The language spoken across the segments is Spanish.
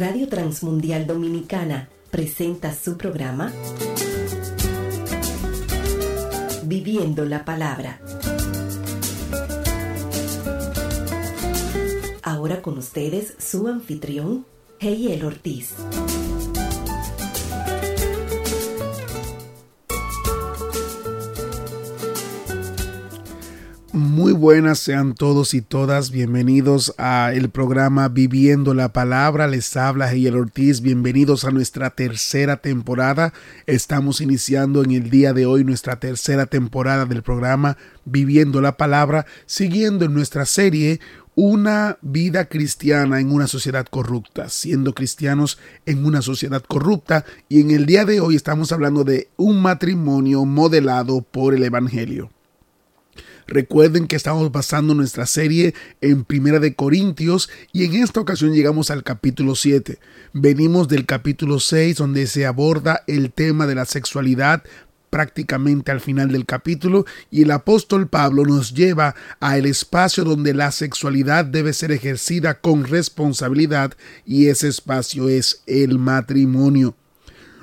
Radio Transmundial Dominicana presenta su programa Viviendo la Palabra. Ahora con ustedes su anfitrión, Heyel Ortiz. Buenas sean todos y todas, bienvenidos a el programa Viviendo la Palabra, les habla Heyel Ortiz, bienvenidos a nuestra tercera temporada, estamos iniciando en el día de hoy nuestra tercera temporada del programa Viviendo la Palabra, siguiendo en nuestra serie una vida cristiana en una sociedad corrupta, siendo cristianos en una sociedad corrupta. Y en el día de hoy estamos hablando de un matrimonio modelado por el Evangelio. Recuerden que estamos basando nuestra serie en Primera de Corintios y en esta ocasión llegamos al capítulo 7. Venimos del capítulo 6 donde se aborda el tema de la sexualidad prácticamente al final del capítulo y el apóstol Pablo nos lleva a el espacio donde la sexualidad debe ser ejercida con responsabilidad y ese espacio es el matrimonio.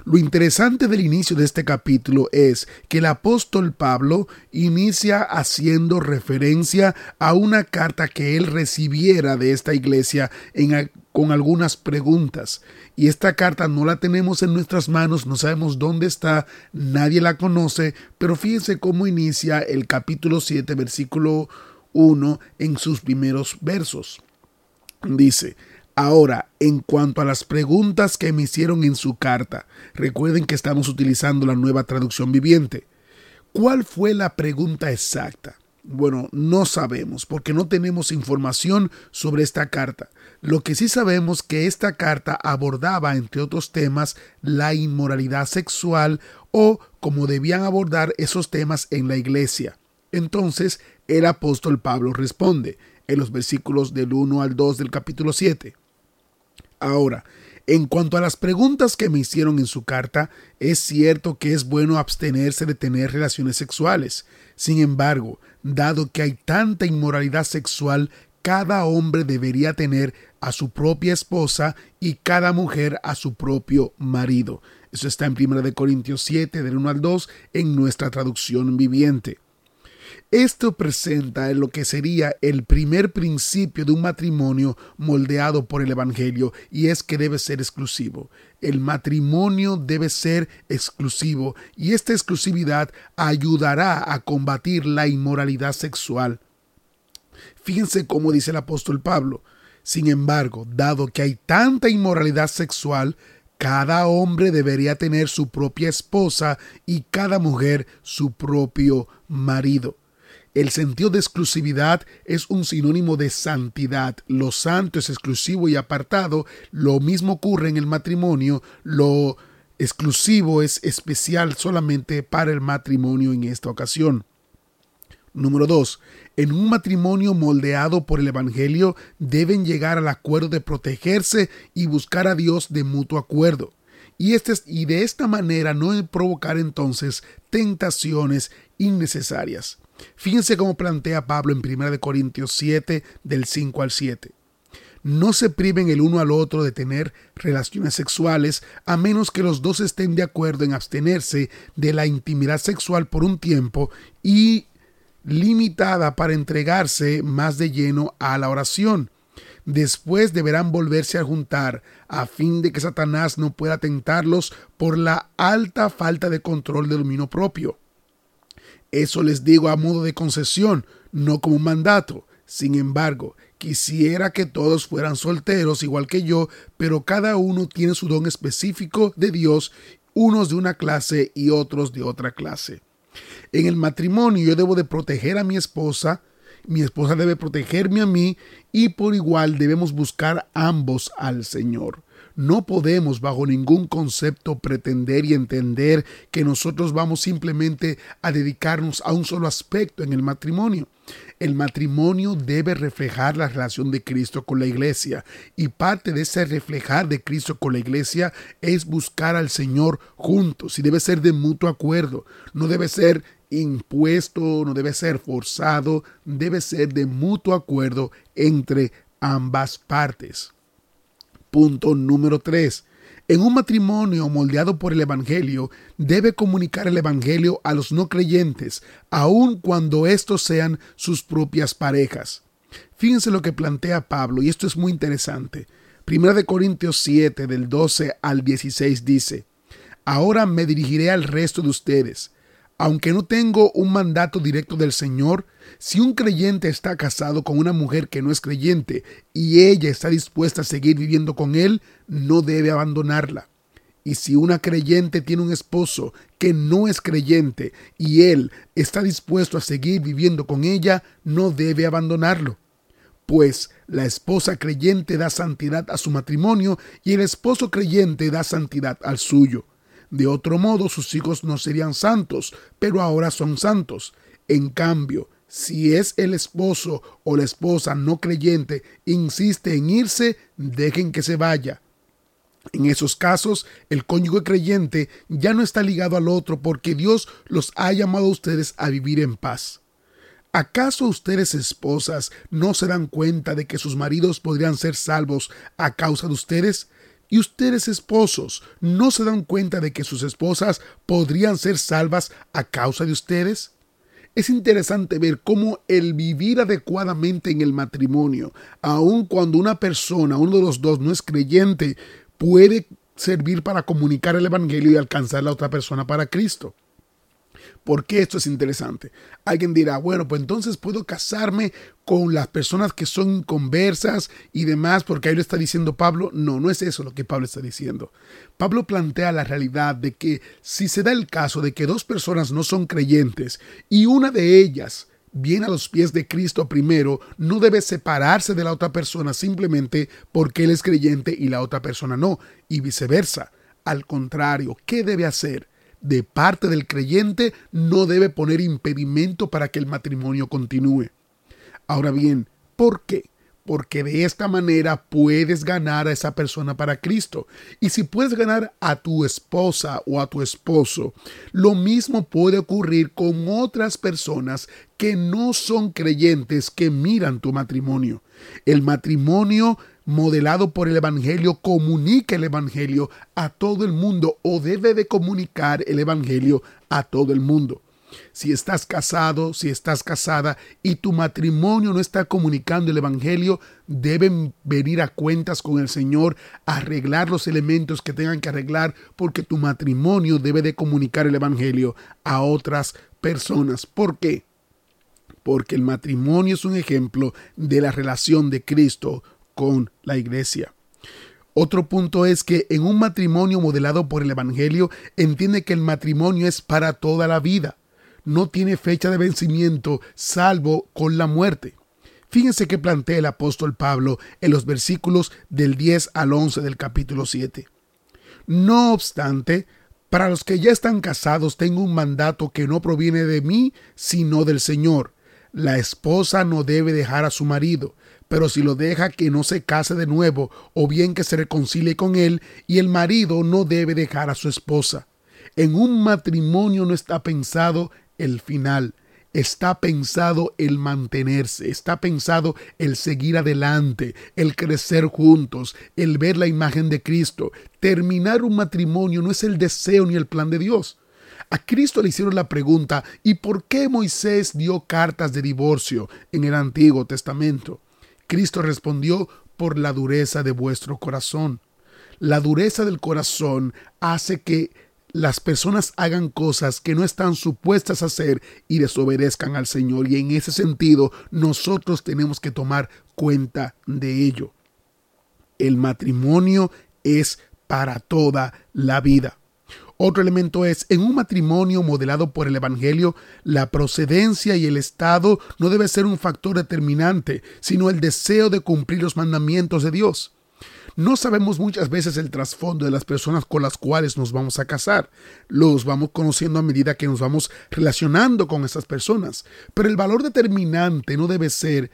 Lo interesante del inicio de este capítulo es que el apóstol Pablo inicia haciendo referencia a una carta que él recibiera de esta iglesia con algunas preguntas. Y esta carta no la tenemos en nuestras manos, no sabemos dónde está, nadie la conoce, pero fíjense cómo inicia el capítulo 7, versículo 1 en sus primeros versos. Dice, Ahora, en cuanto a las preguntas que me hicieron en su carta, recuerden que estamos utilizando la nueva traducción viviente. ¿Cuál fue la pregunta exacta? Bueno, no sabemos porque no tenemos información sobre esta carta. Lo que sí sabemos que esta carta abordaba, entre otros temas, la inmoralidad sexual o cómo debían abordar esos temas en la iglesia. Entonces, el apóstol Pablo responde en los versículos del 1 al 2 del capítulo 7. Ahora, en cuanto a las preguntas que me hicieron en su carta, es cierto que es bueno abstenerse de tener relaciones sexuales. Sin embargo, dado que hay tanta inmoralidad sexual, cada hombre debería tener a su propia esposa y cada mujer a su propio marido. Eso está en 1 Corintios 7, del 1 al 2, en nuestra traducción viviente. Esto presenta lo que sería el primer principio de un matrimonio moldeado por el Evangelio y es que debe ser exclusivo. El matrimonio debe ser exclusivo y esta exclusividad ayudará a combatir la inmoralidad sexual. Fíjense cómo dice el apóstol Pablo. Sin embargo, dado que hay tanta inmoralidad sexual, cada hombre debería tener su propia esposa y cada mujer su propio marido. El sentido de exclusividad es un sinónimo de santidad. Lo santo es exclusivo y apartado. Lo mismo ocurre en el matrimonio. Lo exclusivo es especial solamente para el matrimonio en esta ocasión. Número 2. En un matrimonio moldeado por el Evangelio deben llegar al acuerdo de protegerse y buscar a Dios de mutuo acuerdo. Y, este, y de esta manera no provocar entonces tentaciones innecesarias. Fíjense cómo plantea Pablo en 1 Corintios 7 del 5 al 7. No se priven el uno al otro de tener relaciones sexuales a menos que los dos estén de acuerdo en abstenerse de la intimidad sexual por un tiempo y limitada para entregarse más de lleno a la oración. Después deberán volverse a juntar a fin de que Satanás no pueda tentarlos por la alta falta de control del dominio propio. Eso les digo a modo de concesión, no como mandato. Sin embargo, quisiera que todos fueran solteros igual que yo, pero cada uno tiene su don específico de Dios, unos de una clase y otros de otra clase. En el matrimonio yo debo de proteger a mi esposa, mi esposa debe protegerme a mí y por igual debemos buscar ambos al Señor. No podemos bajo ningún concepto pretender y entender que nosotros vamos simplemente a dedicarnos a un solo aspecto en el matrimonio. El matrimonio debe reflejar la relación de Cristo con la iglesia y parte de ese reflejar de Cristo con la iglesia es buscar al Señor juntos y debe ser de mutuo acuerdo, no debe ser impuesto, no debe ser forzado, debe ser de mutuo acuerdo entre ambas partes. Punto número 3. En un matrimonio moldeado por el Evangelio, debe comunicar el Evangelio a los no creyentes, aun cuando estos sean sus propias parejas. Fíjense lo que plantea Pablo, y esto es muy interesante. Primera de Corintios 7, del 12 al 16 dice, Ahora me dirigiré al resto de ustedes. Aunque no tengo un mandato directo del Señor, si un creyente está casado con una mujer que no es creyente y ella está dispuesta a seguir viviendo con él, no debe abandonarla. Y si una creyente tiene un esposo que no es creyente y él está dispuesto a seguir viviendo con ella, no debe abandonarlo. Pues la esposa creyente da santidad a su matrimonio y el esposo creyente da santidad al suyo. De otro modo sus hijos no serían santos, pero ahora son santos. En cambio, si es el esposo o la esposa no creyente insiste en irse, dejen que se vaya. En esos casos, el cónyuge creyente ya no está ligado al otro porque Dios los ha llamado a ustedes a vivir en paz. ¿Acaso ustedes esposas no se dan cuenta de que sus maridos podrían ser salvos a causa de ustedes? ¿Y ustedes esposos no se dan cuenta de que sus esposas podrían ser salvas a causa de ustedes? Es interesante ver cómo el vivir adecuadamente en el matrimonio, aun cuando una persona, uno de los dos, no es creyente, puede servir para comunicar el Evangelio y alcanzar a la otra persona para Cristo. ¿Por qué esto es interesante? Alguien dirá, bueno, pues entonces puedo casarme con las personas que son conversas y demás, porque ahí lo está diciendo Pablo. No, no es eso lo que Pablo está diciendo. Pablo plantea la realidad de que si se da el caso de que dos personas no son creyentes y una de ellas viene a los pies de Cristo primero, no debe separarse de la otra persona simplemente porque él es creyente y la otra persona no, y viceversa. Al contrario, ¿qué debe hacer? De parte del creyente no debe poner impedimento para que el matrimonio continúe. Ahora bien, ¿por qué? Porque de esta manera puedes ganar a esa persona para Cristo. Y si puedes ganar a tu esposa o a tu esposo, lo mismo puede ocurrir con otras personas que no son creyentes que miran tu matrimonio. El matrimonio modelado por el Evangelio, comunica el Evangelio a todo el mundo o debe de comunicar el Evangelio a todo el mundo. Si estás casado, si estás casada y tu matrimonio no está comunicando el Evangelio, deben venir a cuentas con el Señor, arreglar los elementos que tengan que arreglar, porque tu matrimonio debe de comunicar el Evangelio a otras personas. ¿Por qué? Porque el matrimonio es un ejemplo de la relación de Cristo con la iglesia. Otro punto es que en un matrimonio modelado por el Evangelio entiende que el matrimonio es para toda la vida. No tiene fecha de vencimiento salvo con la muerte. Fíjense que plantea el apóstol Pablo en los versículos del 10 al 11 del capítulo 7. No obstante, para los que ya están casados tengo un mandato que no proviene de mí, sino del Señor. La esposa no debe dejar a su marido, pero si lo deja que no se case de nuevo o bien que se reconcilie con él y el marido no debe dejar a su esposa. En un matrimonio no está pensado el final, está pensado el mantenerse, está pensado el seguir adelante, el crecer juntos, el ver la imagen de Cristo. Terminar un matrimonio no es el deseo ni el plan de Dios. A Cristo le hicieron la pregunta, ¿y por qué Moisés dio cartas de divorcio en el Antiguo Testamento? Cristo respondió por la dureza de vuestro corazón. La dureza del corazón hace que las personas hagan cosas que no están supuestas a hacer y desobedezcan al Señor. Y en ese sentido, nosotros tenemos que tomar cuenta de ello. El matrimonio es para toda la vida. Otro elemento es, en un matrimonio modelado por el Evangelio, la procedencia y el estado no debe ser un factor determinante, sino el deseo de cumplir los mandamientos de Dios. No sabemos muchas veces el trasfondo de las personas con las cuales nos vamos a casar. Los vamos conociendo a medida que nos vamos relacionando con esas personas. Pero el valor determinante no debe ser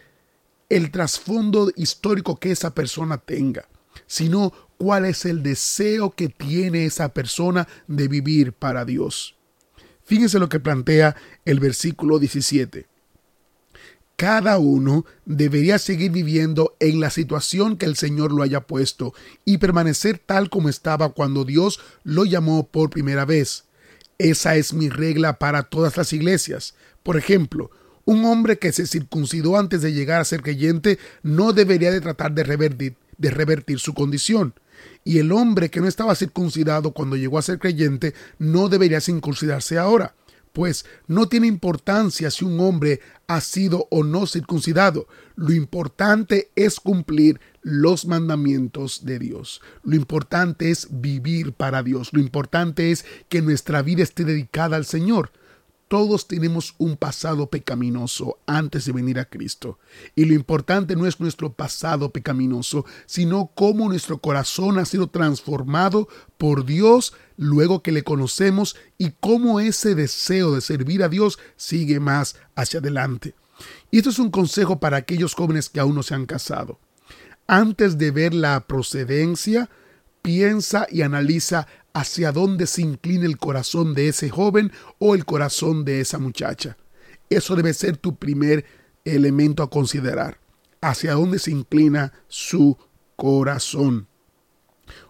el trasfondo histórico que esa persona tenga, sino cuál es el deseo que tiene esa persona de vivir para Dios. Fíjense lo que plantea el versículo 17. cada uno debería seguir viviendo en la situación que el Señor lo haya puesto y permanecer tal como estaba cuando Dios lo llamó por primera vez. Esa es mi regla para todas las iglesias. Por ejemplo, un hombre que se circuncidó antes de llegar a ser creyente no debería de tratar de revertir, de revertir su condición. Y el hombre que no estaba circuncidado cuando llegó a ser creyente no debería circuncidarse ahora pues no tiene importancia si un hombre ha sido o no circuncidado. Lo importante es cumplir los mandamientos de Dios. Lo importante es vivir para Dios. Lo importante es que nuestra vida esté dedicada al Señor. Todos tenemos un pasado pecaminoso antes de venir a Cristo. Y lo importante no es nuestro pasado pecaminoso, sino cómo nuestro corazón ha sido transformado por Dios luego que le conocemos y cómo ese deseo de servir a Dios sigue más hacia adelante. Y esto es un consejo para aquellos jóvenes que aún no se han casado. Antes de ver la procedencia, piensa y analiza hacia dónde se inclina el corazón de ese joven o el corazón de esa muchacha. Eso debe ser tu primer elemento a considerar. Hacia dónde se inclina su corazón.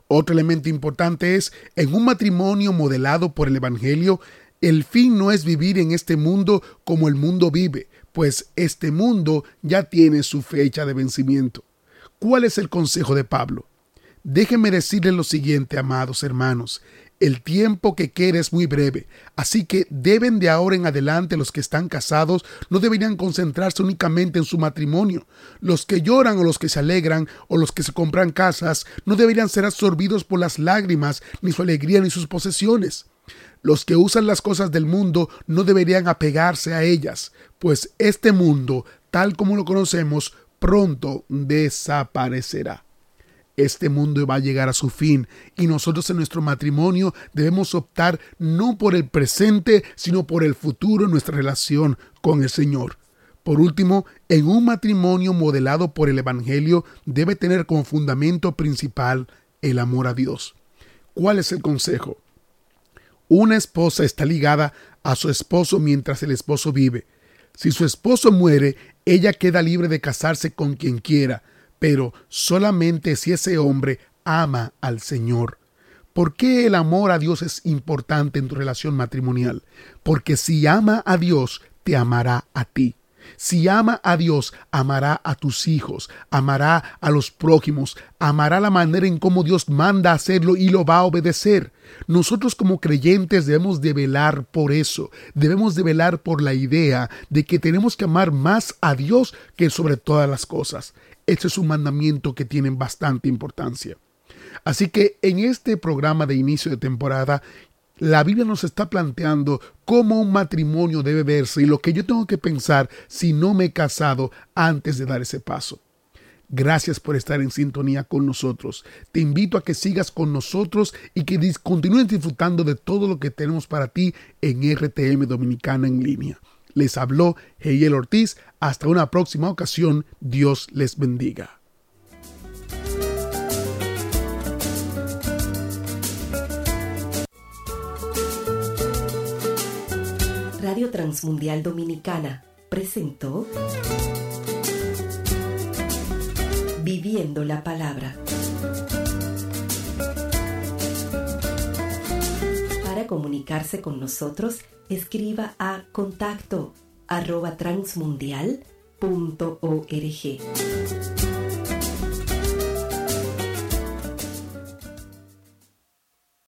Otro elemento importante es, en un matrimonio modelado por el Evangelio, el fin no es vivir en este mundo como el mundo vive, pues este mundo ya tiene su fecha de vencimiento. ¿Cuál es el consejo de Pablo? Déjenme decirles lo siguiente, amados hermanos. El tiempo que queda es muy breve, así que deben de ahora en adelante los que están casados no deberían concentrarse únicamente en su matrimonio. Los que lloran o los que se alegran o los que se compran casas no deberían ser absorbidos por las lágrimas, ni su alegría ni sus posesiones. Los que usan las cosas del mundo no deberían apegarse a ellas, pues este mundo, tal como lo conocemos, pronto desaparecerá este mundo va a llegar a su fin y nosotros en nuestro matrimonio debemos optar no por el presente, sino por el futuro en nuestra relación con el Señor. Por último, en un matrimonio modelado por el Evangelio debe tener como fundamento principal el amor a Dios. ¿Cuál es el consejo? Una esposa está ligada a su esposo mientras el esposo vive. Si su esposo muere, ella queda libre de casarse con quien quiera, pero solamente si ese hombre ama al Señor. ¿Por qué el amor a Dios es importante en tu relación matrimonial? Porque si ama a Dios, te amará a ti. Si ama a Dios, amará a tus hijos, amará a los prójimos, amará la manera en cómo Dios manda hacerlo y lo va a obedecer. Nosotros como creyentes debemos de velar por eso, debemos de velar por la idea de que tenemos que amar más a Dios que sobre todas las cosas. Este es un mandamiento que tiene bastante importancia. Así que en este programa de inicio de temporada, la Biblia nos está planteando cómo un matrimonio debe verse y lo que yo tengo que pensar si no me he casado antes de dar ese paso. Gracias por estar en sintonía con nosotros. Te invito a que sigas con nosotros y que continúes disfrutando de todo lo que tenemos para ti en RTM Dominicana en línea. Les habló Heiel Ortiz. Hasta una próxima ocasión. Dios les bendiga. Radio Transmundial Dominicana presentó Viviendo la Palabra. Comunicarse con nosotros, escriba a contacto arroba transmundial.org.